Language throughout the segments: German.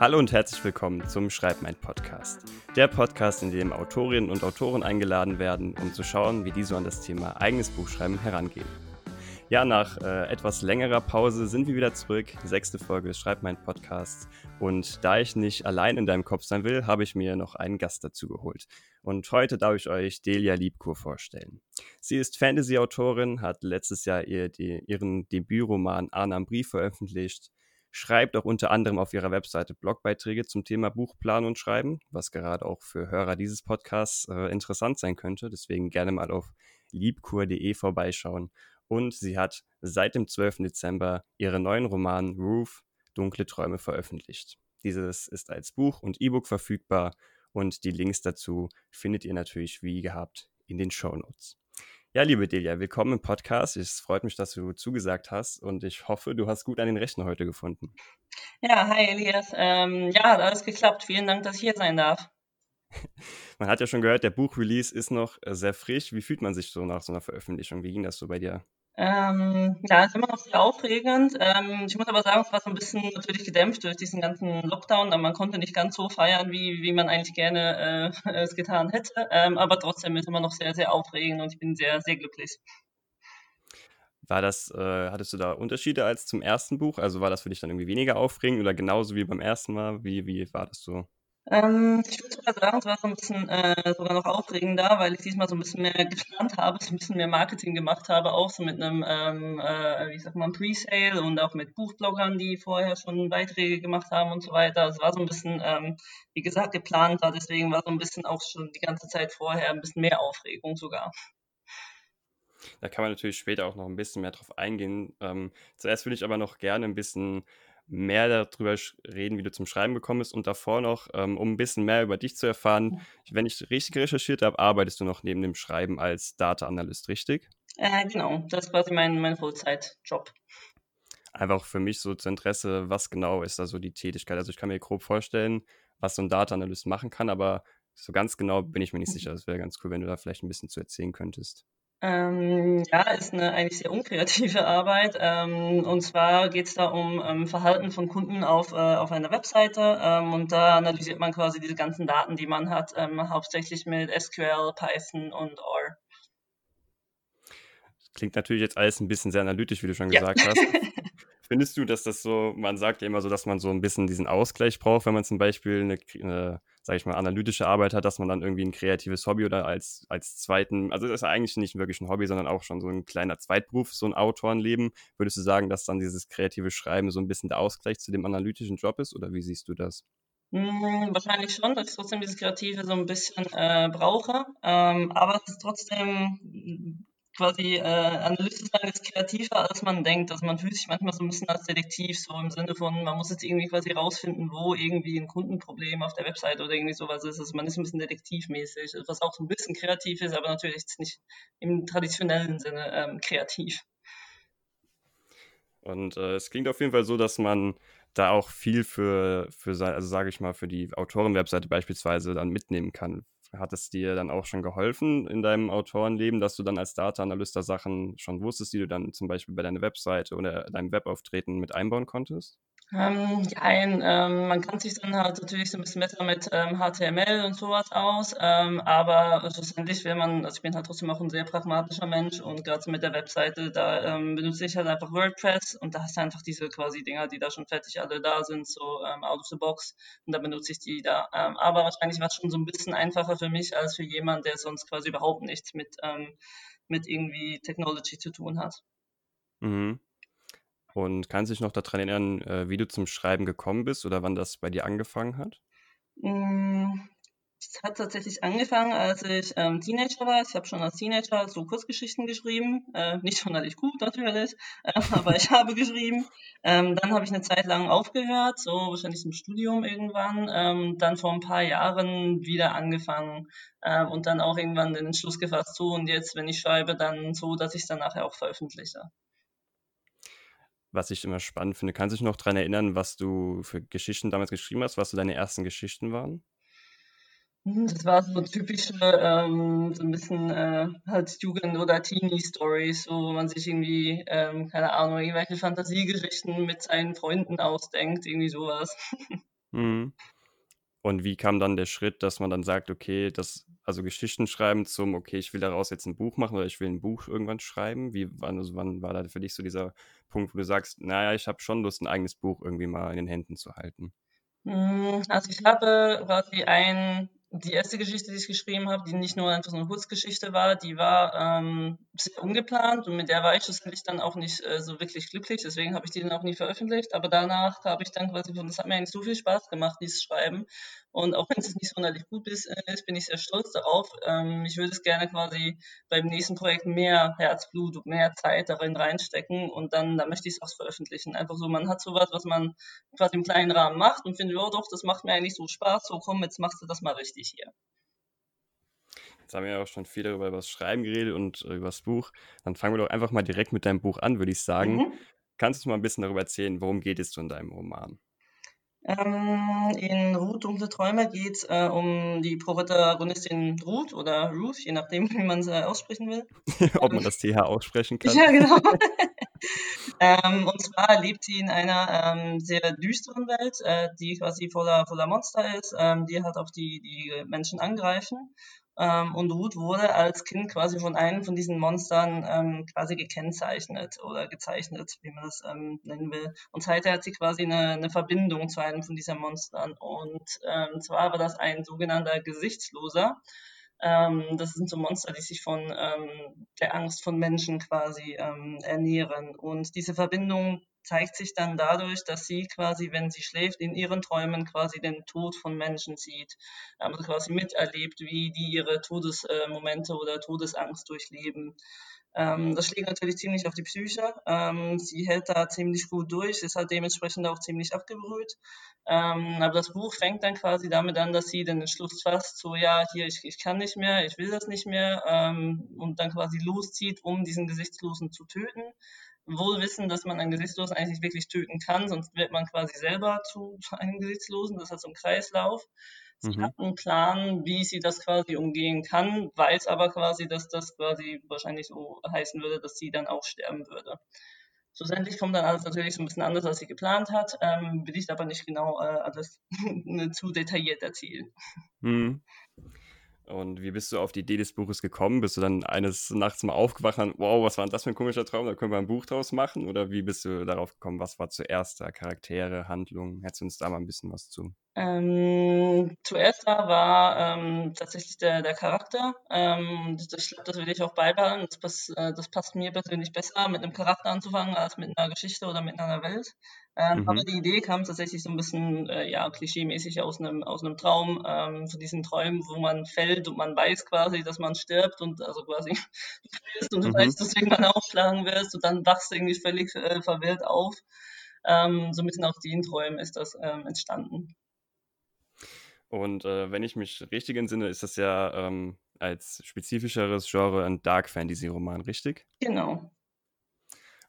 Hallo und herzlich willkommen zum Schreibmein Podcast. Der Podcast, in dem Autorinnen und Autoren eingeladen werden, um zu schauen, wie die so an das Thema eigenes Buchschreiben herangehen. Ja, nach äh, etwas längerer Pause sind wir wieder zurück. Sechste Folge des Schreibmein Podcasts. Und da ich nicht allein in deinem Kopf sein will, habe ich mir noch einen Gast dazu geholt. Und heute darf ich euch Delia Liebkur vorstellen. Sie ist Fantasy-Autorin, hat letztes Jahr ihr, die, ihren Debütroman Arna am Brief veröffentlicht schreibt auch unter anderem auf ihrer Webseite Blogbeiträge zum Thema Buchplan und Schreiben, was gerade auch für Hörer dieses Podcasts äh, interessant sein könnte. Deswegen gerne mal auf liebkur.de vorbeischauen. Und sie hat seit dem 12. Dezember ihren neuen Roman Roof Dunkle Träume veröffentlicht. Dieses ist als Buch und E-Book verfügbar und die Links dazu findet ihr natürlich wie gehabt in den Show Notes. Ja, liebe Delia, willkommen im Podcast. Es freut mich, dass du zugesagt hast und ich hoffe, du hast gut an den Rechner heute gefunden. Ja, hi Elias. Ähm, ja, hat alles geklappt. Vielen Dank, dass ich hier sein darf. Man hat ja schon gehört, der Buchrelease ist noch äh, sehr frisch. Wie fühlt man sich so nach so einer Veröffentlichung? Wie ging das so bei dir? Ähm, ja, ist immer noch sehr aufregend. Ähm, ich muss aber sagen, es war so ein bisschen natürlich gedämpft durch diesen ganzen Lockdown, man konnte nicht ganz so feiern, wie, wie man eigentlich gerne äh, es getan hätte. Ähm, aber trotzdem ist immer noch sehr, sehr aufregend und ich bin sehr, sehr glücklich. War das, äh, hattest du da Unterschiede als zum ersten Buch? Also war das für dich dann irgendwie weniger aufregend oder genauso wie beim ersten Mal? Wie, wie war das so? Ähm, ich würde sogar sagen, es war so ein bisschen äh, sogar noch aufregender, weil ich diesmal so ein bisschen mehr geplant habe, so ein bisschen mehr Marketing gemacht habe, auch so mit einem, ähm, äh, wie sagt man, Pre-Sale und auch mit Buchbloggern, die vorher schon Beiträge gemacht haben und so weiter. Es war so ein bisschen, ähm, wie gesagt, geplanter, deswegen war so ein bisschen auch schon die ganze Zeit vorher ein bisschen mehr Aufregung sogar. Da kann man natürlich später auch noch ein bisschen mehr drauf eingehen. Ähm, zuerst würde ich aber noch gerne ein bisschen mehr darüber reden, wie du zum Schreiben gekommen bist und davor noch, ähm, um ein bisschen mehr über dich zu erfahren. Wenn ich richtig recherchiert habe, arbeitest du noch neben dem Schreiben als Data Analyst, richtig? Äh, genau, das ist quasi mein, mein Vollzeit-Job. Einfach für mich so zu Interesse, was genau ist da so die Tätigkeit? Also ich kann mir grob vorstellen, was so ein Data Analyst machen kann, aber so ganz genau bin ich mir nicht mhm. sicher. Es wäre ganz cool, wenn du da vielleicht ein bisschen zu erzählen könntest. Ähm, ja, ist eine eigentlich sehr unkreative Arbeit. Ähm, und zwar geht es da um ähm, Verhalten von Kunden auf, äh, auf einer Webseite. Ähm, und da analysiert man quasi diese ganzen Daten, die man hat, ähm, hauptsächlich mit SQL, Python und R. Klingt natürlich jetzt alles ein bisschen sehr analytisch, wie du schon ja. gesagt hast. Findest du, dass das so, man sagt ja immer so, dass man so ein bisschen diesen Ausgleich braucht, wenn man zum Beispiel eine, eine sage ich mal, analytische Arbeit hat, dass man dann irgendwie ein kreatives Hobby oder als, als zweiten, also das ist eigentlich nicht wirklich ein Hobby, sondern auch schon so ein kleiner Zweitberuf, so ein Autorenleben. Würdest du sagen, dass dann dieses kreative Schreiben so ein bisschen der Ausgleich zu dem analytischen Job ist oder wie siehst du das? Hm, wahrscheinlich schon, weil ich trotzdem dieses Kreative so ein bisschen äh, brauche. Ähm, aber es ist trotzdem quasi äh, Analyse sein ist kreativer, als man denkt. Also man fühlt sich manchmal so ein bisschen als Detektiv, so im Sinne von, man muss jetzt irgendwie quasi rausfinden, wo irgendwie ein Kundenproblem auf der Webseite oder irgendwie sowas ist. Also man ist ein bisschen detektivmäßig, was auch so ein bisschen kreativ ist, aber natürlich jetzt nicht im traditionellen Sinne ähm, kreativ. Und äh, es klingt auf jeden Fall so, dass man da auch viel für, für also sage ich mal, für die Autorenwebseite beispielsweise dann mitnehmen kann. Hat es dir dann auch schon geholfen in deinem Autorenleben, dass du dann als Data-Analyst da Sachen schon wusstest, die du dann zum Beispiel bei deiner Webseite oder deinem Webauftreten mit einbauen konntest? Ähm, ja, ähm, man kann sich dann halt natürlich so ein bisschen besser mit ähm, HTML und sowas aus, ähm, aber schlussendlich will man, also ich bin halt trotzdem auch ein sehr pragmatischer Mensch und gerade mit der Webseite, da ähm, benutze ich halt einfach WordPress und da hast du einfach diese quasi Dinger, die da schon fertig alle da sind, so ähm, out of the box und da benutze ich die da. aber wahrscheinlich war es schon so ein bisschen einfacher für mich als für jemanden, der sonst quasi überhaupt nichts mit, mit irgendwie Technology zu tun hat. Mhm. Und kannst du dich noch daran erinnern, äh, wie du zum Schreiben gekommen bist oder wann das bei dir angefangen hat? Es hat tatsächlich angefangen, als ich ähm, Teenager war. Ich habe schon als Teenager so Kurzgeschichten geschrieben. Äh, nicht sonderlich gut natürlich, äh, aber ich habe geschrieben. Ähm, dann habe ich eine Zeit lang aufgehört, so wahrscheinlich im Studium irgendwann. Ähm, dann vor ein paar Jahren wieder angefangen ähm, und dann auch irgendwann den Entschluss gefasst, so und jetzt, wenn ich schreibe, dann so, dass ich es dann nachher auch veröffentliche was ich immer spannend finde. Kannst du dich noch daran erinnern, was du für Geschichten damals geschrieben hast, was so deine ersten Geschichten waren? Hm, das war so typische, ähm, so ein bisschen äh, halt Jugend- oder Teenie-Stories, wo man sich irgendwie, ähm, keine Ahnung, irgendwelche Fantasiegeschichten mit seinen Freunden ausdenkt, irgendwie sowas. Mhm. Und wie kam dann der Schritt, dass man dann sagt, okay, das, also Geschichten schreiben zum, okay, ich will daraus jetzt ein Buch machen oder ich will ein Buch irgendwann schreiben? Wie, wann, also wann war da für dich so dieser Punkt, wo du sagst, naja, ich habe schon Lust, ein eigenes Buch irgendwie mal in den Händen zu halten? Hm, also ich habe quasi ein die erste Geschichte, die ich geschrieben habe, die nicht nur einfach so eine Kurzgeschichte war, die war ähm, sehr ungeplant und mit der war ich schlussendlich dann auch nicht äh, so wirklich glücklich. Deswegen habe ich die dann auch nie veröffentlicht. Aber danach habe ich dann quasi von, das hat mir eigentlich so viel Spaß gemacht, dieses Schreiben. Und auch wenn es nicht sonderlich gut ist, äh, bin ich sehr stolz darauf. Ähm, ich würde es gerne quasi beim nächsten Projekt mehr Herzblut und mehr Zeit darin reinstecken und dann, dann möchte ich es auch veröffentlichen. Einfach so, man hat sowas, was man quasi im kleinen Rahmen macht und findet, oh doch, das macht mir eigentlich so Spaß, so komm, jetzt machst du das mal richtig hier. Jetzt haben wir ja auch schon viel darüber das Schreiben geredet und äh, über das Buch. Dann fangen wir doch einfach mal direkt mit deinem Buch an, würde ich sagen. Mhm. Kannst du mal ein bisschen darüber erzählen, worum geht es so in deinem Roman? Ähm, in Ruth Dunkle Träume geht es äh, um die Protagonistin Ruth oder Ruth, je nachdem, wie man es äh, aussprechen will. Ob man das TH aussprechen kann. Ja, genau. ähm, und zwar lebt sie in einer ähm, sehr düsteren Welt, äh, die quasi voller, voller Monster ist, ähm, die halt auch die, die Menschen angreifen. Ähm, und Ruth wurde als Kind quasi von einem von diesen Monstern ähm, quasi gekennzeichnet oder gezeichnet, wie man das ähm, nennen will. Und seither hat sie quasi eine, eine Verbindung zu einem von diesen Monstern. Und ähm, zwar war das ein sogenannter Gesichtsloser. Ähm, das sind so Monster, die sich von ähm, der Angst von Menschen quasi ernähren. Und diese Verbindung zeigt sich dann dadurch, dass sie quasi, wenn sie schläft, in ihren Träumen quasi den Tod von Menschen sieht. Also quasi miterlebt, wie die ihre Todesmomente oder Todesangst durchleben. Ähm, das schlägt natürlich ziemlich auf die Psyche. Ähm, sie hält da ziemlich gut durch, ist halt dementsprechend auch ziemlich abgebrüht. Ähm, aber das Buch fängt dann quasi damit an, dass sie den Entschluss fasst, so ja, hier, ich, ich kann nicht mehr, ich will das nicht mehr ähm, und dann quasi loszieht, um diesen Gesichtslosen zu töten wohl wissen, dass man einen Gesichtslosen eigentlich wirklich töten kann, sonst wird man quasi selber zu einem Gesichtslosen. Das ist so ein Kreislauf. Sie mhm. hat einen Plan, wie sie das quasi umgehen kann, weiß aber quasi, dass das quasi wahrscheinlich so heißen würde, dass sie dann auch sterben würde. Schlussendlich kommt dann alles natürlich so ein bisschen anders, als sie geplant hat, ähm, will ich aber nicht genau äh, alles zu detailliert erzählen. Mhm. Und wie bist du auf die Idee des Buches gekommen? Bist du dann eines Nachts mal aufgewacht und wow, was war denn das für ein komischer Traum? Da können wir ein Buch draus machen? Oder wie bist du darauf gekommen? Was war zuerst da? Charaktere, Handlungen? Hättest du uns da mal ein bisschen was zu? Ähm, zuerst da war ähm, tatsächlich der, der Charakter. Ähm, das, das, das will ich auch beibehalten. Das, äh, das passt mir persönlich besser, mit einem Charakter anzufangen, als mit einer Geschichte oder mit einer Welt. Ähm, mhm. Aber die Idee kam tatsächlich so ein bisschen äh, ja, klischee-mäßig aus einem, aus einem Traum, ähm, von diesen Träumen, wo man fällt und man weiß quasi, dass man stirbt und also quasi du fällst und du mhm. weißt, dass du irgendwann aufschlagen wirst und dann wachst du irgendwie völlig äh, verwirrt auf. Ähm, so ein bisschen aus den Träumen ist das ähm, entstanden. Und äh, wenn ich mich richtig entsinne, ist das ja ähm, als spezifischeres Genre ein Dark Fantasy-Roman, richtig? Genau.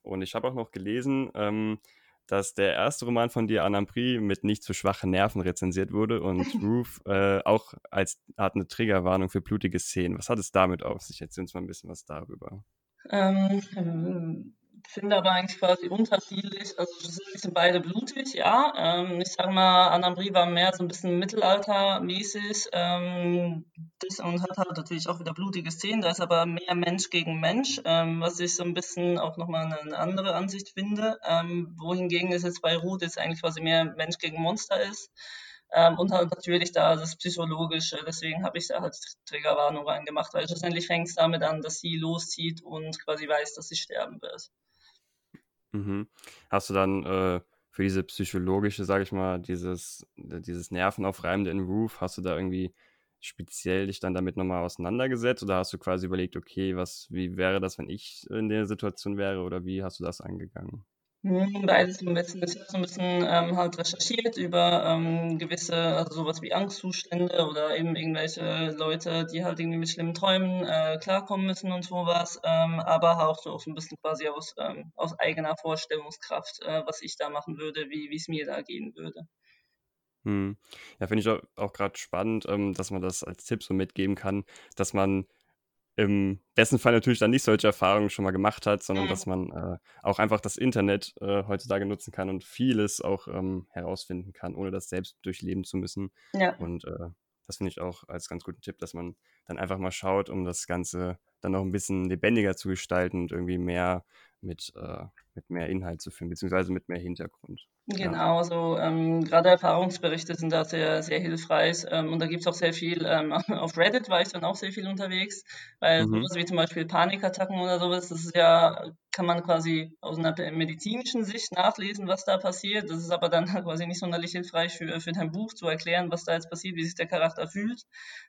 Und ich habe auch noch gelesen, ähm, dass der erste Roman von dir, Anampri, mit nicht zu schwachen Nerven rezensiert wurde und Ruth äh, auch als Art eine Triggerwarnung für blutige Szenen. Was hat es damit auf sich? Erzähl uns mal ein bisschen was darüber. Ähm, finde aber eigentlich quasi unterschiedlich. Also die sind beide blutig, ja. Ähm, ich sag mal, Annabrie war mehr so ein bisschen mittelaltermäßig ähm, und hat halt natürlich auch wieder blutige Szenen. Da ist aber mehr Mensch gegen Mensch, ähm, was ich so ein bisschen auch nochmal eine, eine andere Ansicht finde. Ähm, wohingegen es jetzt bei Ruth jetzt eigentlich quasi mehr Mensch gegen Monster ist. Ähm, und halt natürlich da das Psychologische. Deswegen habe ich da halt Triggerwarnung reingemacht, weil schlussendlich fängt es damit an, dass sie loszieht und quasi weiß, dass sie sterben wird. Mhm. Hast du dann äh, für diese psychologische, sage ich mal, dieses, dieses Nervenaufreibende in Roof, hast du da irgendwie speziell dich dann damit nochmal auseinandergesetzt oder hast du quasi überlegt, okay, was, wie wäre das, wenn ich in der Situation wäre oder wie hast du das angegangen? Beides hm, ein bisschen. Ich habe so ein bisschen ähm, halt recherchiert über ähm, gewisse, also sowas wie Angstzustände oder eben irgendwelche Leute, die halt irgendwie mit schlimmen Träumen äh, klarkommen müssen und sowas, ähm, aber auch so ein bisschen quasi aus, ähm, aus eigener Vorstellungskraft, äh, was ich da machen würde, wie es mir da gehen würde. Hm. Ja, finde ich auch, auch gerade spannend, ähm, dass man das als Tipp so mitgeben kann, dass man im besten Fall natürlich dann nicht solche Erfahrungen schon mal gemacht hat, sondern Mhm. dass man äh, auch einfach das Internet äh, heutzutage nutzen kann und vieles auch ähm, herausfinden kann, ohne das selbst durchleben zu müssen. Ja. Und äh, das finde ich auch als ganz guten Tipp, dass man dann einfach mal schaut, um das Ganze dann noch ein bisschen lebendiger zu gestalten und irgendwie mehr mit, äh, mit mehr Inhalt zu führen, beziehungsweise mit mehr Hintergrund. Genau, so ähm, gerade Erfahrungsberichte sind da sehr, sehr hilfreich. Ähm, und da gibt es auch sehr viel, ähm, auf Reddit war ich dann auch sehr viel unterwegs, weil Mhm. sowas wie zum Beispiel Panikattacken oder sowas, das ist ja, kann man quasi aus einer medizinischen Sicht nachlesen, was da passiert. Das ist aber dann quasi nicht sonderlich hilfreich für, für dein Buch zu erklären, was da jetzt passiert, wie sich der Charakter fühlt.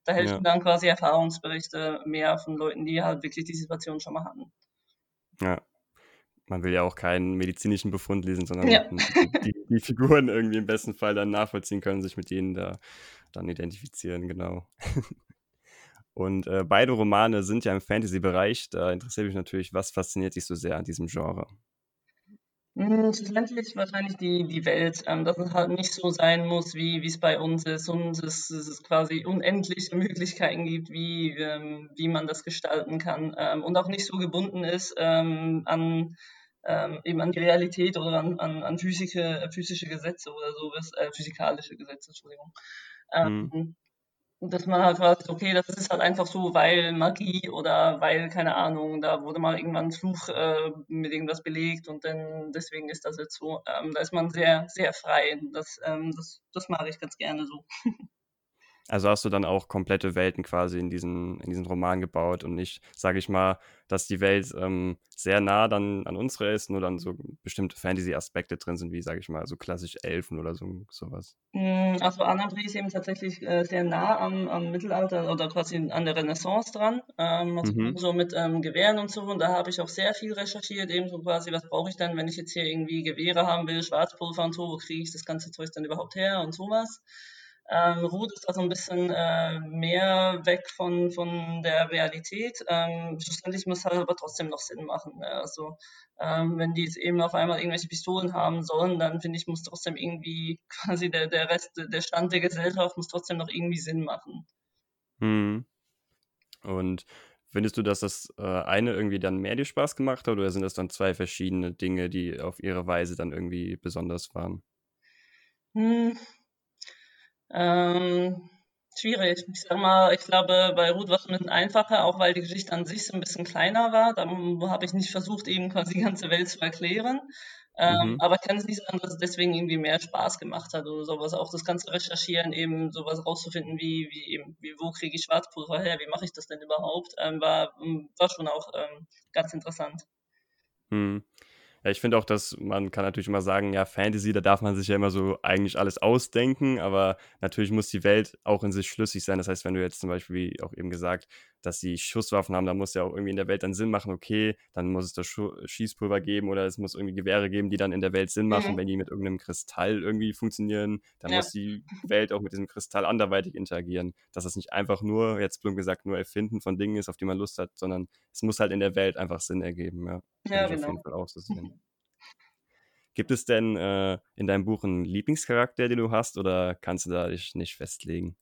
Da helfen Ja. dann quasi Erfahrungsberichte mehr von Leuten, die halt wirklich die Situation schon mal hatten. Ja. Man will ja auch keinen medizinischen Befund lesen, sondern Ja. die, die, Figuren irgendwie im besten Fall dann nachvollziehen können, sich mit denen da dann identifizieren, genau. Und äh, beide Romane sind ja im Fantasy-Bereich. Da interessiert mich natürlich, was fasziniert dich so sehr an diesem Genre? Hm, schlussendlich wahrscheinlich die, die Welt, ähm, dass es halt nicht so sein muss, wie es bei uns ist und es, es es quasi unendliche Möglichkeiten gibt, wie, ähm, wie man das gestalten kann ähm, und auch nicht so gebunden ist ähm, an ähm, eben an die Realität oder an, an, an physische, physische Gesetze oder sowas, äh, physikalische Gesetze, Entschuldigung. Mhm. Ähm, dass man halt sagt, okay, das ist halt einfach so, weil Magie oder weil, keine Ahnung, da wurde mal irgendwann ein Fluch äh, mit irgendwas belegt und dann deswegen ist das jetzt so. Ähm, da ist man sehr, sehr frei. Das, ähm, das, das mache ich ganz gerne so. Also hast du dann auch komplette Welten quasi in diesen, in diesen Roman gebaut und nicht, sage ich mal, dass die Welt ähm, sehr nah dann an unsere ist, nur dann so bestimmte Fantasy-Aspekte drin sind, wie, sage ich mal, so klassisch Elfen oder so sowas. Mm, Also Annabrie ist eben tatsächlich äh, sehr nah am, am Mittelalter oder quasi an der Renaissance dran. Ähm, also Mhm. so mit ähm, Gewehren und so. Und da habe ich auch sehr viel recherchiert, eben so quasi, was brauche ich denn, wenn ich jetzt hier irgendwie Gewehre haben will, Schwarzpulver und so, wo kriege ich das ganze Zeug dann überhaupt her und sowas. Ähm, Ruth ist da so ein bisschen äh, mehr weg von, von der Realität. Ähm, schlussendlich muss halt aber trotzdem noch Sinn machen. Ne? Also ähm, wenn die jetzt eben auf einmal irgendwelche Pistolen haben sollen, dann finde ich, muss trotzdem irgendwie quasi der, der Rest, der Stand der Gesellschaft muss trotzdem noch irgendwie Sinn machen. Mhm. Und findest du, dass das äh, eine irgendwie dann mehr dir Spaß gemacht hat oder sind das dann zwei verschiedene Dinge, die auf ihre Weise dann irgendwie besonders waren? Hm, ähm, schwierig. Ich sag mal, ich glaube, bei Ruth war es ein bisschen einfacher, auch weil die Geschichte an sich so ein bisschen kleiner war. Da habe ich nicht versucht, eben quasi die ganze Welt zu erklären. Ähm, Mhm. aber ich kann es nicht sagen, dass es deswegen irgendwie mehr Spaß gemacht hat oder sowas. Auch das ganze Recherchieren, eben sowas rauszufinden, wie, wie eben, wie, wo kriege ich Schwarzpulver her, wie mache ich das denn überhaupt, ähm, war, war schon auch ähm, ganz interessant. Mhm. Ja, ich finde auch, dass man kann natürlich immer sagen, ja, Fantasy, da darf man sich ja immer so eigentlich alles ausdenken, aber natürlich muss die Welt auch in sich schlüssig sein. Das heißt, wenn du jetzt zum Beispiel, wie auch eben gesagt, dass sie Schusswaffen haben, dann muss ja auch irgendwie in der Welt dann Sinn machen, okay, dann muss es da Schu Schießpulver geben oder es muss irgendwie Gewehre geben, die dann in der Welt Sinn machen. Mhm. Wenn die mit irgendeinem Kristall irgendwie funktionieren, dann Ja. muss die Welt auch mit diesem Kristall anderweitig interagieren. Dass das nicht einfach nur, jetzt plump gesagt, nur Erfinden von Dingen ist, auf die man Lust hat, sondern es muss halt in der Welt einfach Sinn ergeben. Ja, Ja, ich auf jeden genau. Fall auch so sehen. Gibt es denn äh, in deinem Buch einen Lieblingscharakter, den du hast, oder kannst du da dich nicht festlegen?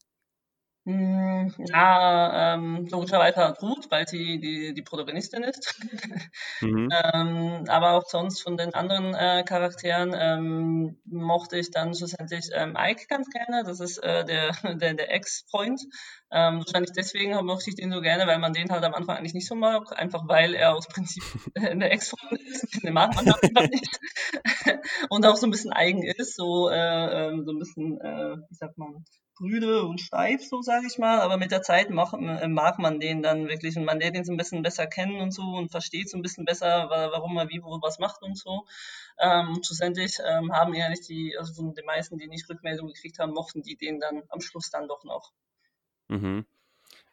Hm, ja, ähm, logischerweise Ruth, weil sie die, die Protagonistin ist. Mhm. ähm, aber auch sonst von den anderen äh, Charakteren ähm, mochte ich dann schlussendlich ähm, Ike ganz gerne. Das ist äh, der, der, der Ex-Freund. Ähm, wahrscheinlich deswegen mochte ich den so gerne, weil man den halt am Anfang eigentlich nicht so mag, einfach weil er aus Prinzip äh, der Ex-Freund ist. Den mag man halt einfach nicht. Und auch so ein bisschen eigen ist, so, äh, ähm, so ein bisschen, äh, wie sagt man, brüde und steif, so sage ich mal. Aber mit der Zeit mag, äh, mag man den dann wirklich und man lernt ihn so ein bisschen besser kennen und so und versteht so ein bisschen besser, wa- warum er wie wo was macht und so. Ähm, und schlussendlich ähm, haben ehrlich die, also von den meisten, die nicht Rückmeldung gekriegt haben, mochten die den dann am Schluss dann doch noch. Mhm.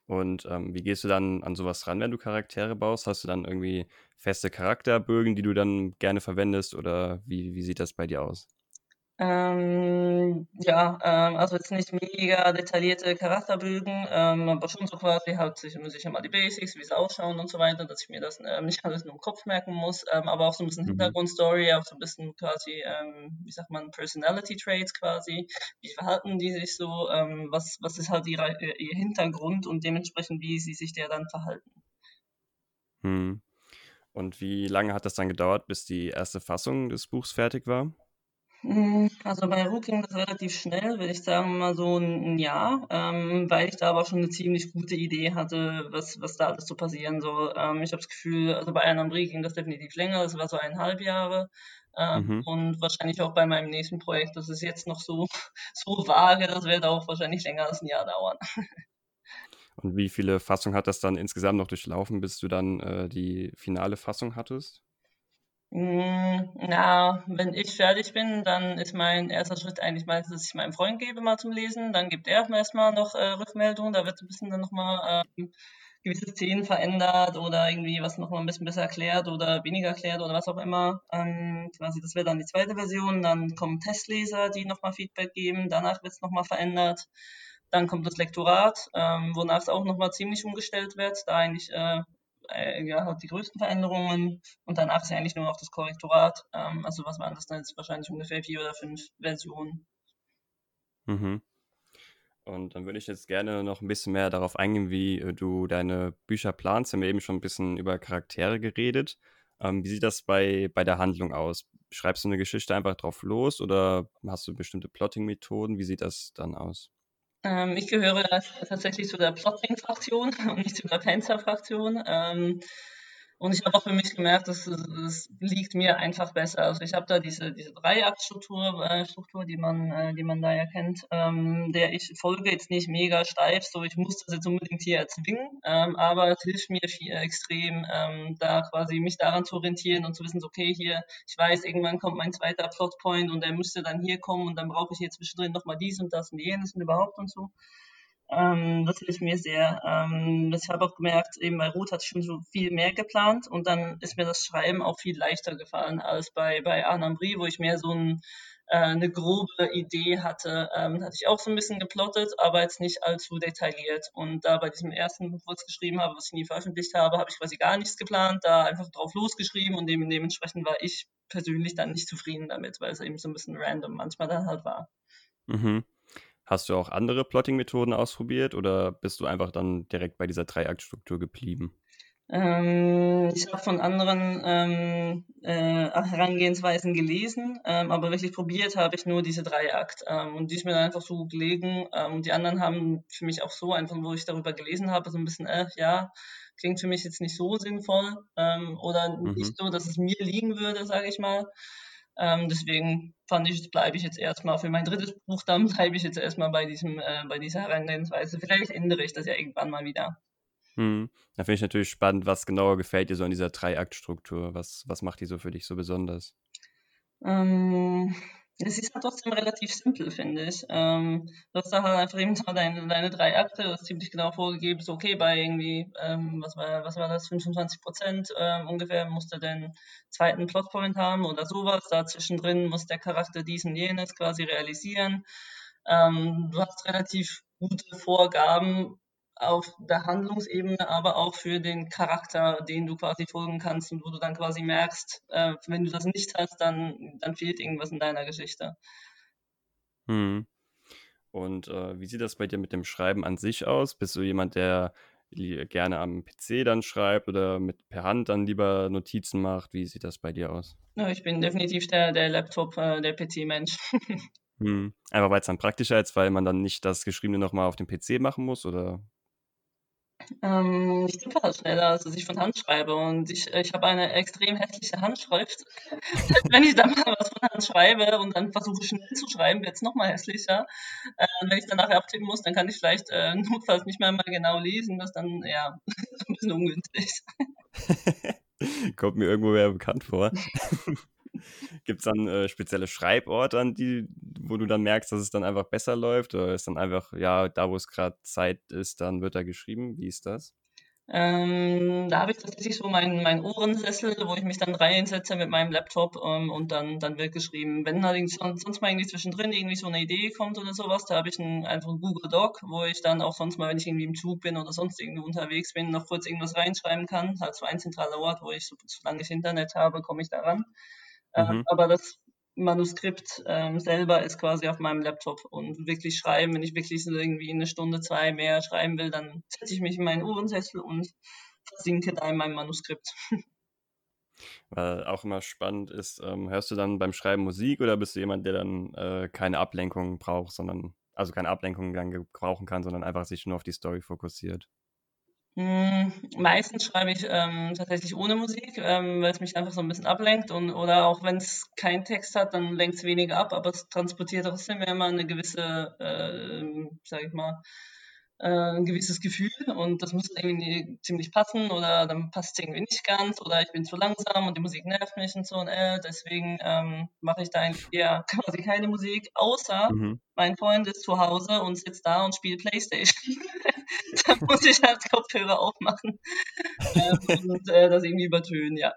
Und ähm, wie gehst du dann an sowas ran, wenn du Charaktere baust? Hast du dann irgendwie feste Charakterbögen, die du dann gerne verwendest, oder wie, wie sieht das bei dir aus? Ähm, ja, ähm, also jetzt nicht mega detaillierte Charakterbögen, ähm, aber schon so quasi halt sich, sicher mal die Basics, wie sie ausschauen und so weiter, dass ich mir das ähm, nicht alles nur im Kopf merken muss, ähm, aber auch so ein bisschen Mhm. Hintergrundstory, auch so ein bisschen quasi, ähm, wie sagt man, Personality Traits quasi, wie verhalten die sich so, ähm, was, was ist halt ihre, ihr Hintergrund und dementsprechend, wie sie sich der dann verhalten. Hm. Und wie lange hat das dann gedauert, bis die erste Fassung des Buchs fertig war? Hm, also bei Ru ging das relativ schnell, würde ich sagen, mal so ein Jahr, ähm, weil ich da aber schon eine ziemlich gute Idee hatte, was, was da alles so passieren soll. Ähm, ich habe das Gefühl, also bei Anna Brie ging das definitiv länger, das war so eineinhalb Jahre. Ähm, mhm. Und wahrscheinlich auch bei meinem nächsten Projekt, das ist jetzt noch so, so vage, das wird auch wahrscheinlich länger als ein Jahr dauern. Und wie viele Fassungen hat das dann insgesamt noch durchlaufen, bis du dann äh, die finale Fassung hattest? Hm, na, wenn ich fertig bin, dann ist mein erster Schritt eigentlich meistens, dass ich meinem Freund gebe mal zum Lesen. Dann gibt er erstmal noch äh, Rückmeldung. Da wird ein bisschen dann nochmal ähm, gewisse Szenen verändert oder irgendwie was nochmal ein bisschen besser erklärt oder weniger erklärt oder was auch immer. Ähm, quasi, das wäre dann die zweite Version. Dann kommen Testleser, die nochmal Feedback geben. Danach wird es nochmal verändert. Dann kommt das Lektorat, ähm, wonach es auch nochmal ziemlich umgestellt wird, da eigentlich äh, äh, ja, die größten Veränderungen und danach ist eigentlich nur noch das Korrektorat. Ähm, also was waren das dann jetzt wahrscheinlich ungefähr vier oder fünf Versionen. Mhm. Und dann würde ich jetzt gerne noch ein bisschen mehr darauf eingehen, wie äh, du deine Bücher planst. Wir haben eben schon ein bisschen über Charaktere geredet. Ähm, wie sieht das bei, bei der Handlung aus? Schreibst du eine Geschichte einfach drauf los oder hast du bestimmte Plotting-Methoden? Wie sieht das dann aus? Ähm, ich gehöre tatsächlich zu der Plotting-Fraktion und nicht zu der Panzer-Fraktion. Ähm, und ich habe auch für mich gemerkt, dass es liegt mir einfach besser. Also ich habe da diese, diese Dreiaktstruktur, äh, Struktur, die man, äh, die man da ja kennt, ähm, der ich folge jetzt nicht mega steif, so ich muss das jetzt unbedingt hier erzwingen, ähm, aber es hilft mir viel, extrem, ähm, da quasi mich daran zu orientieren und zu wissen, okay, hier, ich weiß, irgendwann kommt mein zweiter Plotpoint und der müsste dann hier kommen und dann brauche ich hier zwischendrin nochmal dies und das und jenes und überhaupt und so. Ähm, das hilft mir sehr. Ähm, ich habe auch gemerkt, eben bei Ruth hatte ich schon so viel mehr geplant und dann ist mir das Schreiben auch viel leichter gefallen als bei, bei Anambri, wo ich mehr so ein, äh, eine grobe Idee hatte. Ähm, hatte ich auch so ein bisschen geplottet, aber jetzt nicht allzu detailliert. Und da bei diesem ersten Buch, was ich geschrieben habe, was ich nie veröffentlicht habe, habe ich quasi gar nichts geplant, da einfach drauf losgeschrieben und dementsprechend war ich persönlich dann nicht zufrieden damit, weil es eben so ein bisschen random manchmal dann halt war. Mhm. Hast du auch andere Plotting-Methoden ausprobiert oder bist du einfach dann direkt bei dieser Dreiaktstruktur geblieben? Ähm, ich habe von anderen ähm, äh, Herangehensweisen gelesen, ähm, aber wirklich probiert habe ich nur diese Dreiakt. Ähm, und die ist mir dann einfach so gelegen. Ähm, die anderen haben für mich auch so, einfach wo ich darüber gelesen habe, so ein bisschen, äh, ja, klingt für mich jetzt nicht so sinnvoll ähm, oder mhm. nicht so, dass es mir liegen würde, sage ich mal. Ähm, deswegen fand ich, bleibe ich jetzt erstmal für mein drittes Buch, dann bleibe ich jetzt erstmal bei diesem, äh, bei dieser Herangehensweise. Vielleicht ändere ich das ja irgendwann mal wieder. Hm. Da finde ich natürlich spannend, was genauer gefällt dir so in dieser Dreiaktstruktur. Was, was macht die so für dich so besonders? Ähm, es ist halt trotzdem relativ simpel, finde ich. Ähm, du hast da halt einfach eben deine, deine drei Akte, das ist ziemlich genau vorgegeben, so okay, bei irgendwie, ähm, was, war, was war das, 25 Prozent ähm, ungefähr musste den zweiten Plotpoint haben oder sowas. Da zwischendrin muss der Charakter diesen jenes quasi realisieren. Ähm, du hast relativ gute Vorgaben, auf der Handlungsebene, aber auch für den Charakter, den du quasi folgen kannst und wo du dann quasi merkst, äh, wenn du das nicht hast, dann, dann fehlt irgendwas in deiner Geschichte. Hm. Und äh, wie sieht das bei dir mit dem Schreiben an sich aus? Bist du jemand, der gerne am PC dann schreibt oder mit per Hand dann lieber Notizen macht? Wie sieht das bei dir aus? Ja, ich bin definitiv der, der Laptop, äh, der PC-Mensch. hm. Einfach weil es dann praktischer ist, weil man dann nicht das Geschriebene nochmal auf dem PC machen muss, oder? Ähm, ich tippe halt schneller, als dass ich von Hand schreibe. Und ich, ich habe eine extrem hässliche Handschrift. wenn ich dann mal was von Hand schreibe und dann versuche schnell zu schreiben, wird es nochmal hässlicher. Äh, wenn ich dann nachher abtippen muss, dann kann ich vielleicht äh, notfalls nicht mehr mal genau lesen. Das dann, ja, ein bisschen ungünstig. Kommt mir irgendwo mehr bekannt vor. Gibt es dann äh, spezielle Schreiborte, an die, wo du dann merkst, dass es dann einfach besser läuft? Oder ist dann einfach, ja, da wo es gerade Zeit ist, dann wird da geschrieben? Wie ist das? Ähm, da habe ich tatsächlich so meinen mein Ohrensessel, wo ich mich dann reinsetze mit meinem Laptop ähm, und dann, dann wird geschrieben. Wenn allerdings sonst mal irgendwie zwischendrin irgendwie so eine Idee kommt oder sowas, da habe ich einen, einfach einen Google Doc, wo ich dann auch sonst mal, wenn ich irgendwie im Zug bin oder sonst irgendwie unterwegs bin, noch kurz irgendwas reinschreiben kann. Halt so ein zentraler Ort, wo ich, so, solange ich Internet habe, komme ich da ran. Ähm, mhm. aber das Manuskript ähm, selber ist quasi auf meinem Laptop und wirklich schreiben, wenn ich wirklich irgendwie eine Stunde, zwei mehr schreiben will, dann setze ich mich in meinen Uhrensessel und versinke da in meinem Manuskript. Weil auch immer spannend ist, ähm, hörst du dann beim Schreiben Musik oder bist du jemand, der dann äh, keine Ablenkung braucht, sondern, also keine Ablenkung dann gebrauchen kann, sondern einfach sich nur auf die Story fokussiert? Hm, meistens schreibe ich ähm, tatsächlich ohne Musik, ähm, weil es mich einfach so ein bisschen ablenkt und oder auch wenn es keinen Text hat, dann lenkt es weniger ab, aber es transportiert trotzdem immer eine gewisse, äh, sag ich mal, ein gewisses Gefühl und das muss irgendwie ziemlich passen oder dann passt es irgendwie nicht ganz oder ich bin zu langsam und die Musik nervt mich und so und äh, deswegen ähm, mache ich da eigentlich eher quasi keine Musik, außer mhm. mein Freund ist zu Hause und sitzt da und spielt Playstation. da muss ich halt Kopfhörer aufmachen ähm, und äh, das irgendwie übertönen, ja.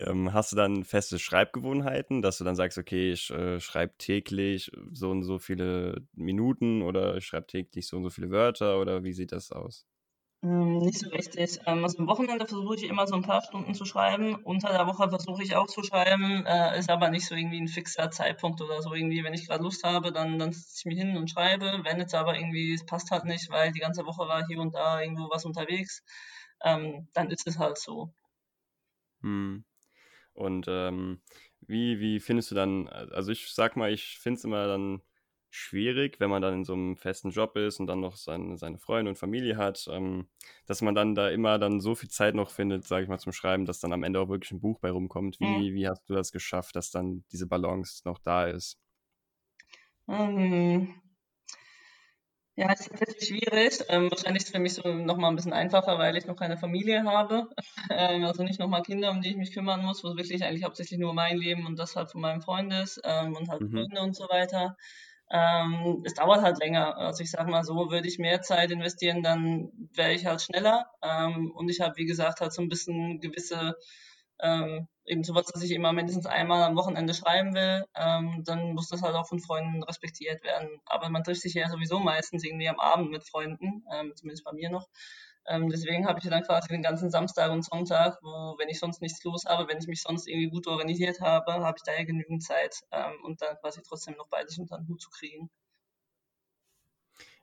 Ähm, hast du dann feste Schreibgewohnheiten, dass du dann sagst, okay, ich äh, schreibe täglich so und so viele Minuten oder ich schreibe täglich so und so viele Wörter oder wie sieht das aus? Ähm, nicht so richtig. Ähm, also am Wochenende versuche ich immer so ein paar Stunden zu schreiben. Unter der Woche versuche ich auch zu schreiben, äh, ist aber nicht so irgendwie ein fixer Zeitpunkt oder so. Irgendwie, wenn ich gerade Lust habe, dann, dann sitze ich mich hin und schreibe. Wenn jetzt aber irgendwie, es passt halt nicht, weil die ganze Woche war hier und da irgendwo was unterwegs, ähm, dann ist es halt so. Hm. Und ähm, wie, wie findest du dann, also ich sag mal, ich finde es immer dann schwierig, wenn man dann in so einem festen Job ist und dann noch seine, seine Freunde und Familie hat, ähm, dass man dann da immer dann so viel Zeit noch findet, sage ich mal, zum Schreiben, dass dann am Ende auch wirklich ein Buch bei rumkommt. Wie, mhm. wie hast du das geschafft, dass dann diese Balance noch da ist? Ähm, ja, es ist tatsächlich schwierig. Ähm, wahrscheinlich ist es für mich so nochmal ein bisschen einfacher, weil ich noch keine Familie habe. Ähm, also nicht nochmal Kinder, um die ich mich kümmern muss, wo wirklich eigentlich hauptsächlich nur mein Leben und das halt von meinem Freund ist ähm, und halt mhm. Freunde und so weiter. Ähm, es dauert halt länger. Also ich sage mal so, würde ich mehr Zeit investieren, dann wäre ich halt schneller. Ähm, und ich habe, wie gesagt, halt so ein bisschen gewisse ähm, eben sowas, dass ich immer mindestens einmal am Wochenende schreiben will, ähm, dann muss das halt auch von Freunden respektiert werden. Aber man trifft sich ja sowieso meistens irgendwie am Abend mit Freunden, ähm, zumindest bei mir noch. Ähm, deswegen habe ich dann quasi den ganzen Samstag und Sonntag, wo, wenn ich sonst nichts los habe, wenn ich mich sonst irgendwie gut organisiert habe, habe ich da ja genügend Zeit ähm, und dann quasi trotzdem noch beides unter den Hut zu kriegen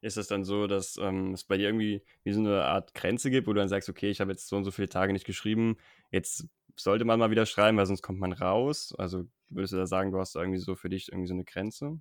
ist es dann so, dass ähm, es bei dir irgendwie wie so eine Art Grenze gibt, wo du dann sagst, okay, ich habe jetzt so und so viele Tage nicht geschrieben, jetzt sollte man mal wieder schreiben, weil sonst kommt man raus? Also würdest du da sagen, du hast irgendwie so für dich irgendwie so eine Grenze?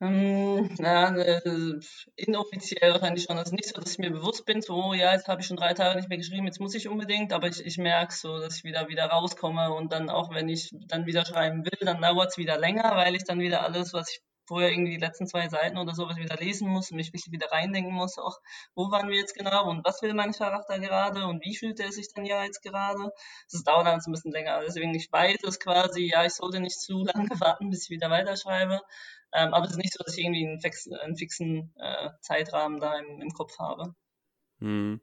Ähm, ja, äh, inoffiziell wahrscheinlich schon. Also nicht so, dass ich mir bewusst bin, so, oh ja, jetzt habe ich schon drei Tage nicht mehr geschrieben, jetzt muss ich unbedingt, aber ich, ich merke so, dass ich wieder, wieder rauskomme und dann auch, wenn ich dann wieder schreiben will, dann dauert es wieder länger, weil ich dann wieder alles, was ich vorher irgendwie die letzten zwei Seiten oder sowas wieder lesen muss und mich wieder reindenken muss, auch wo waren wir jetzt genau und was will mein Charakter gerade und wie fühlt er sich denn ja jetzt gerade. Das dauert dann so ein bisschen länger. Deswegen, ich weiß es quasi, ja, ich sollte nicht zu lange warten, bis ich wieder weiterschreibe. Ähm, aber es ist nicht so, dass ich irgendwie einen, fix, einen fixen äh, Zeitrahmen da im, im Kopf habe. Hm.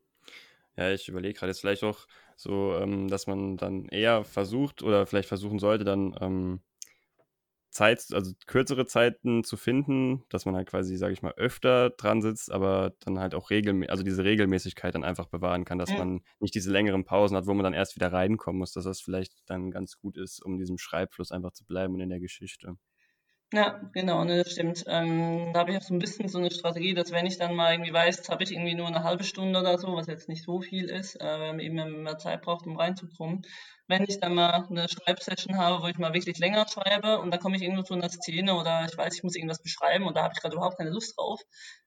Ja, ich überlege gerade jetzt vielleicht auch so, ähm, dass man dann eher versucht oder vielleicht versuchen sollte, dann ähm, Zeit, also kürzere Zeiten zu finden, dass man halt quasi, sage ich mal, öfter dran sitzt, aber dann halt auch regelmäßig, also diese Regelmäßigkeit dann einfach bewahren kann, dass ja. man nicht diese längeren Pausen hat, wo man dann erst wieder reinkommen muss, dass das vielleicht dann ganz gut ist, um diesem Schreibfluss einfach zu bleiben und in der Geschichte. Ja, genau, ne, das stimmt. Ähm, da habe ich auch so ein bisschen so eine Strategie, dass wenn ich dann mal irgendwie weiß, jetzt habe ich irgendwie nur eine halbe Stunde oder so, was jetzt nicht so viel ist, äh, weil man eben mehr Zeit braucht, um reinzukommen, wenn ich dann mal eine Schreibsession habe, wo ich mal wirklich länger schreibe und da komme ich irgendwo zu einer Szene oder ich weiß, ich muss irgendwas beschreiben und da habe ich gerade überhaupt keine Lust drauf,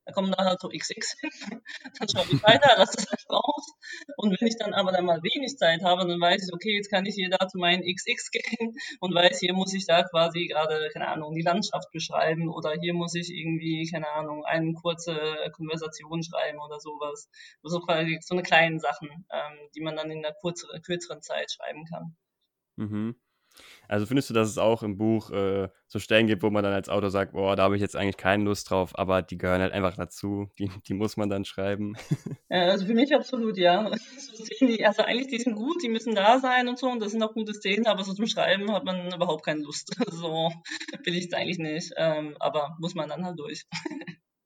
da kommen da halt so XX hin, dann schreibe ich weiter, lasse das raus und wenn ich dann aber dann mal wenig Zeit habe, dann weiß ich, okay, jetzt kann ich hier da zu meinen XX gehen und weiß, hier muss ich da quasi gerade, keine Ahnung, die Landschaft beschreiben oder hier muss ich irgendwie, keine Ahnung, eine kurze Konversation schreiben oder sowas. So quasi so eine kleinen Sachen, ähm, die man dann in einer kürzeren, kürzeren Zeit schreiben kann. Mhm. Also findest du, dass es auch im Buch äh, so Stellen gibt, wo man dann als Autor sagt, boah, da habe ich jetzt eigentlich keine Lust drauf, aber die gehören halt einfach dazu, die, die muss man dann schreiben. Also für mich absolut, ja. also eigentlich, die sind gut, die müssen da sein und so und das sind auch gute Szenen, aber so zum Schreiben hat man überhaupt keine Lust. So will ich es eigentlich nicht, ähm, aber muss man dann halt durch.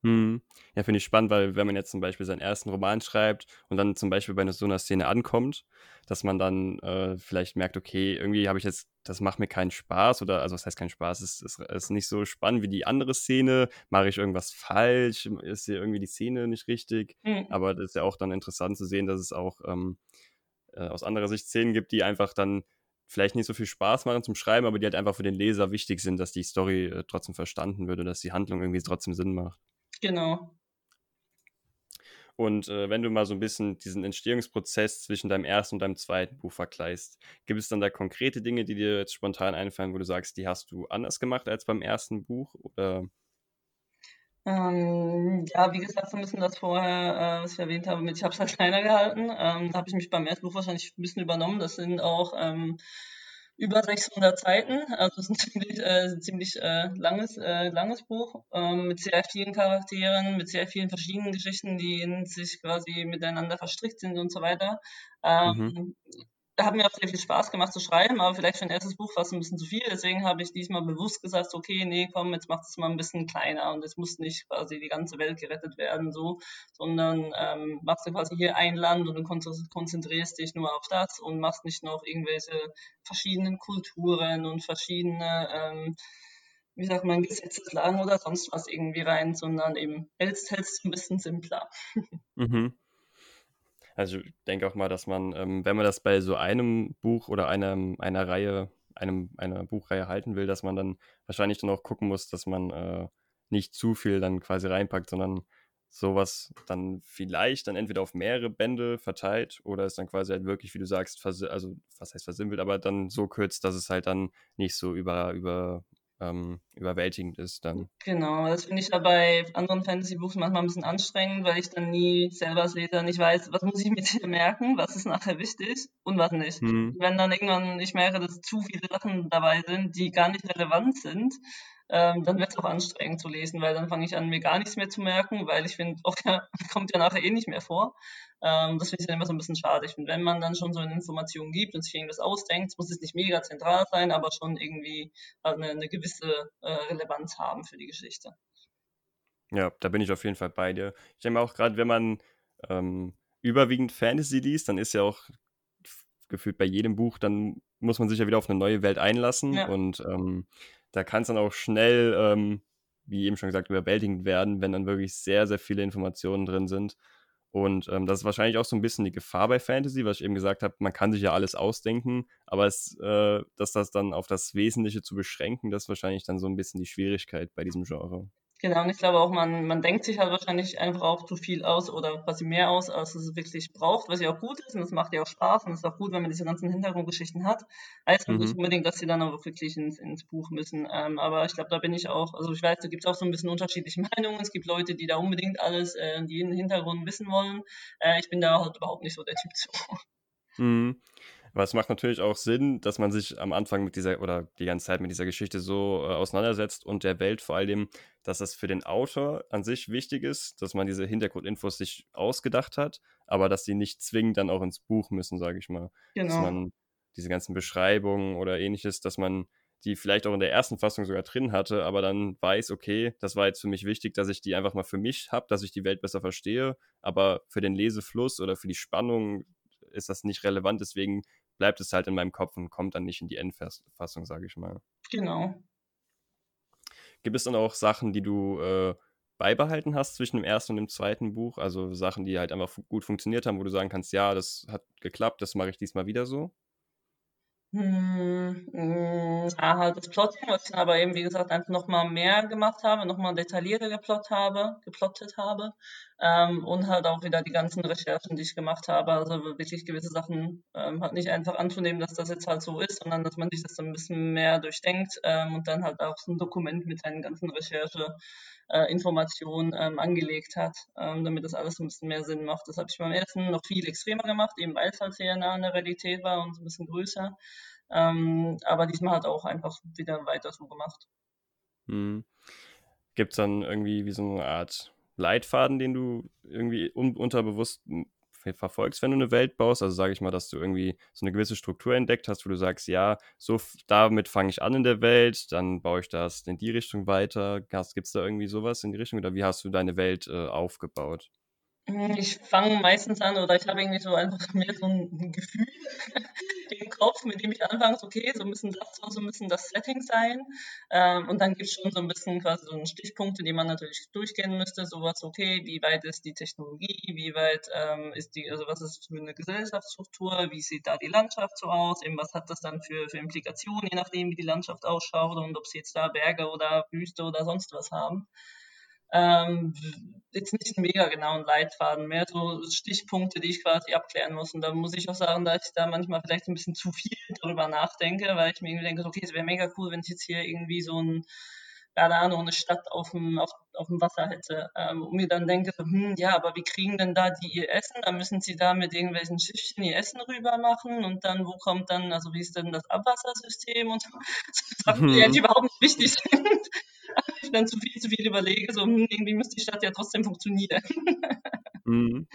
Mhm. Ja, finde ich spannend, weil wenn man jetzt zum Beispiel seinen ersten Roman schreibt und dann zum Beispiel bei so einer Szene ankommt, dass man dann äh, vielleicht merkt, okay, irgendwie habe ich jetzt, das macht mir keinen Spaß oder, also was heißt keinen Spaß, es ist, ist nicht so spannend wie die andere Szene, mache ich irgendwas falsch, ist hier irgendwie die Szene nicht richtig, mhm. aber das ist ja auch dann interessant zu sehen, dass es auch ähm, äh, aus anderer Sicht Szenen gibt, die einfach dann vielleicht nicht so viel Spaß machen zum Schreiben, aber die halt einfach für den Leser wichtig sind, dass die Story äh, trotzdem verstanden wird und dass die Handlung irgendwie trotzdem Sinn macht. Genau. Und äh, wenn du mal so ein bisschen diesen Entstehungsprozess zwischen deinem ersten und deinem zweiten Buch vergleichst, gibt es dann da konkrete Dinge, die dir jetzt spontan einfallen, wo du sagst, die hast du anders gemacht als beim ersten Buch? Oder? Ähm, ja, wie gesagt, so ein bisschen das vorher, äh, was ich erwähnt habe, mit ich habe es halt kleiner gehalten. Ähm, da habe ich mich beim ersten Buch wahrscheinlich ein bisschen übernommen. Das sind auch ähm, über 600 Seiten. Also es ist ein ziemlich, äh, ziemlich äh, langes, äh, langes Buch ähm, mit sehr vielen Charakteren, mit sehr vielen verschiedenen Geschichten, die in sich quasi miteinander verstrickt sind und so weiter. Ähm, mhm hat mir auch sehr viel Spaß gemacht zu schreiben, aber vielleicht für ein erstes Buch war es ein bisschen zu viel. Deswegen habe ich diesmal bewusst gesagt, okay, nee, komm, jetzt macht es mal ein bisschen kleiner und es muss nicht quasi die ganze Welt gerettet werden, so, sondern ähm, machst du quasi hier ein Land und du konzentrierst dich nur auf das und machst nicht noch irgendwelche verschiedenen Kulturen und verschiedene ähm, wie sagt man, Gesetzeslagen oder sonst was irgendwie rein, sondern eben hältst, hältst ein bisschen simpler. Mhm. Also ich denke auch mal, dass man, ähm, wenn man das bei so einem Buch oder einem, einer Reihe, einem, einer Buchreihe halten will, dass man dann wahrscheinlich dann auch gucken muss, dass man äh, nicht zu viel dann quasi reinpackt, sondern sowas dann vielleicht dann entweder auf mehrere Bände verteilt oder es dann quasi halt wirklich, wie du sagst, also was heißt versimpelt, aber dann so kürzt, dass es halt dann nicht so über, über ähm, überwältigend ist dann. Genau, das finde ich ja bei anderen Fantasy-Books manchmal ein bisschen anstrengend, weil ich dann nie selber als Leser nicht weiß, was muss ich mir hier merken, was ist nachher wichtig und was nicht. Hm. Wenn dann irgendwann ich merke, dass zu viele Sachen dabei sind, die gar nicht relevant sind, ähm, dann wird es auch anstrengend zu lesen, weil dann fange ich an, mir gar nichts mehr zu merken, weil ich finde, oft ja, kommt ja nachher eh nicht mehr vor. Ähm, das finde ich dann immer so ein bisschen schade. Ich finde, wenn man dann schon so eine Information gibt und sich irgendwas ausdenkt, muss es nicht mega zentral sein, aber schon irgendwie eine, eine gewisse äh, Relevanz haben für die Geschichte. Ja, da bin ich auf jeden Fall bei dir. Ich denke auch gerade, wenn man ähm, überwiegend Fantasy liest, dann ist ja auch gefühlt bei jedem Buch, dann muss man sich ja wieder auf eine neue Welt einlassen ja. und ähm, da kann es dann auch schnell, ähm, wie eben schon gesagt, überwältigend werden, wenn dann wirklich sehr, sehr viele Informationen drin sind. Und ähm, das ist wahrscheinlich auch so ein bisschen die Gefahr bei Fantasy, was ich eben gesagt habe, man kann sich ja alles ausdenken, aber es, äh, dass das dann auf das Wesentliche zu beschränken, das ist wahrscheinlich dann so ein bisschen die Schwierigkeit bei diesem Genre. Genau, und ich glaube auch, man, man denkt sich halt wahrscheinlich einfach auch zu viel aus oder quasi mehr aus, als es wirklich braucht, was ja auch gut ist und das macht ja auch Spaß und es ist auch gut, wenn man diese ganzen Hintergrundgeschichten hat. Heißt mhm. nicht unbedingt, dass sie dann auch wirklich ins, ins Buch müssen. Ähm, aber ich glaube, da bin ich auch, also ich weiß, da gibt es auch so ein bisschen unterschiedliche Meinungen. Es gibt Leute, die da unbedingt alles, äh, die den Hintergrund wissen wollen. Äh, ich bin da halt überhaupt nicht so der Typ zu. Mhm. Aber es macht natürlich auch Sinn, dass man sich am Anfang mit dieser oder die ganze Zeit mit dieser Geschichte so äh, auseinandersetzt und der Welt vor allem, dass das für den Autor an sich wichtig ist, dass man diese Hintergrundinfos sich ausgedacht hat, aber dass die nicht zwingend dann auch ins Buch müssen, sage ich mal. Genau. Dass man diese ganzen Beschreibungen oder ähnliches, dass man die vielleicht auch in der ersten Fassung sogar drin hatte, aber dann weiß, okay, das war jetzt für mich wichtig, dass ich die einfach mal für mich habe, dass ich die Welt besser verstehe, aber für den Lesefluss oder für die Spannung ist das nicht relevant, deswegen bleibt es halt in meinem Kopf und kommt dann nicht in die Endfassung, sage ich mal. Genau. Gibt es dann auch Sachen, die du äh, beibehalten hast zwischen dem ersten und dem zweiten Buch? Also Sachen, die halt einfach gut funktioniert haben, wo du sagen kannst, ja, das hat geklappt, das mache ich diesmal wieder so? Hm, hm, ja, halt das Plotting, was ich dann aber eben, wie gesagt, einfach nochmal mehr gemacht habe, nochmal detaillierter geplot habe, geplottet habe. Ähm, und halt auch wieder die ganzen Recherchen, die ich gemacht habe. Also wirklich gewisse Sachen ähm, halt nicht einfach anzunehmen, dass das jetzt halt so ist, sondern dass man sich das ein bisschen mehr durchdenkt ähm, und dann halt auch so ein Dokument mit seinen ganzen Recherche äh, ähm, angelegt hat, ähm, damit das alles ein bisschen mehr Sinn macht. Das habe ich beim ersten noch viel extremer gemacht, eben weil es halt sehr nah an der Realität war und ein bisschen größer. Ähm, aber diesmal hat auch einfach wieder weiter so gemacht. Hm. Gibt es dann irgendwie wie so eine Art Leitfaden, den du irgendwie un unterbewusst verfolgst, wenn du eine Welt baust? Also sage ich mal, dass du irgendwie so eine gewisse Struktur entdeckt hast, wo du sagst, ja, so damit fange ich an in der Welt, dann baue ich das in die Richtung weiter. Gibt es da irgendwie sowas in die Richtung oder wie hast du deine Welt äh, aufgebaut? Hm, ich fange meistens an oder ich habe irgendwie so einfach mehr so ein Gefühl im Kopf, mit dem ich anfange, so, okay, so müssen das und so müssen das Setting sein. Ähm, und dann gibt es schon so ein bisschen quasi so Stichpunkte, die man natürlich durchgehen müsste. Sowas, okay, wie weit ist die Technologie, wie weit ähm, ist die, also was ist für eine Gesellschaftsstruktur, wie sieht da die Landschaft so aus, eben was hat das dann für, für Implikationen, je nachdem, wie die Landschaft ausschaut und ob sie jetzt da Berge oder Wüste oder sonst was haben. Ähm, jetzt nicht einen mega genauen Leitfaden, mehr so Stichpunkte, die ich quasi abklären muss. Und da muss ich auch sagen, dass ich da manchmal vielleicht ein bisschen zu viel drüber nachdenke, weil ich mir irgendwie denke, okay, es wäre mega cool, wenn ich jetzt hier irgendwie so ein, keine Ahnung, eine Stadt auf dem, auf, auf dem Wasser hätte. Ähm, und mir dann denke, hm, ja, aber wie kriegen denn da die ihr Essen? Da müssen sie da mit irgendwelchen Schiffchen ihr Essen rüber machen und dann, wo kommt dann, also wie ist denn das Abwassersystem und so, Sachen, die eigentlich überhaupt nicht wichtig sind dann zu viel, zu viel überlege, so hm, irgendwie müsste die Stadt ja trotzdem funktionieren. Mhm.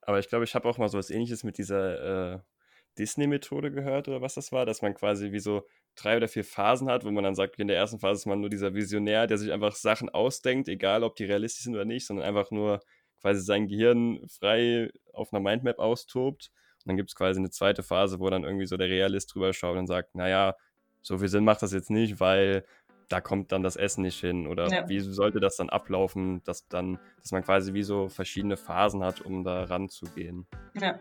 Aber ich glaube, ich habe auch mal so was ähnliches mit dieser äh, Disney-Methode gehört oder was das war, dass man quasi wie so drei oder vier Phasen hat, wo man dann sagt, in der ersten Phase ist man nur dieser Visionär, der sich einfach Sachen ausdenkt, egal ob die realistisch sind oder nicht, sondern einfach nur quasi sein Gehirn frei auf einer Mindmap austobt. Und dann gibt es quasi eine zweite Phase, wo dann irgendwie so der Realist drüber schaut und sagt, naja, so viel Sinn macht das jetzt nicht, weil da kommt dann das Essen nicht hin oder ja. wie sollte das dann ablaufen, dass dann, dass man quasi wie so verschiedene Phasen hat, um da ranzugehen. Ja,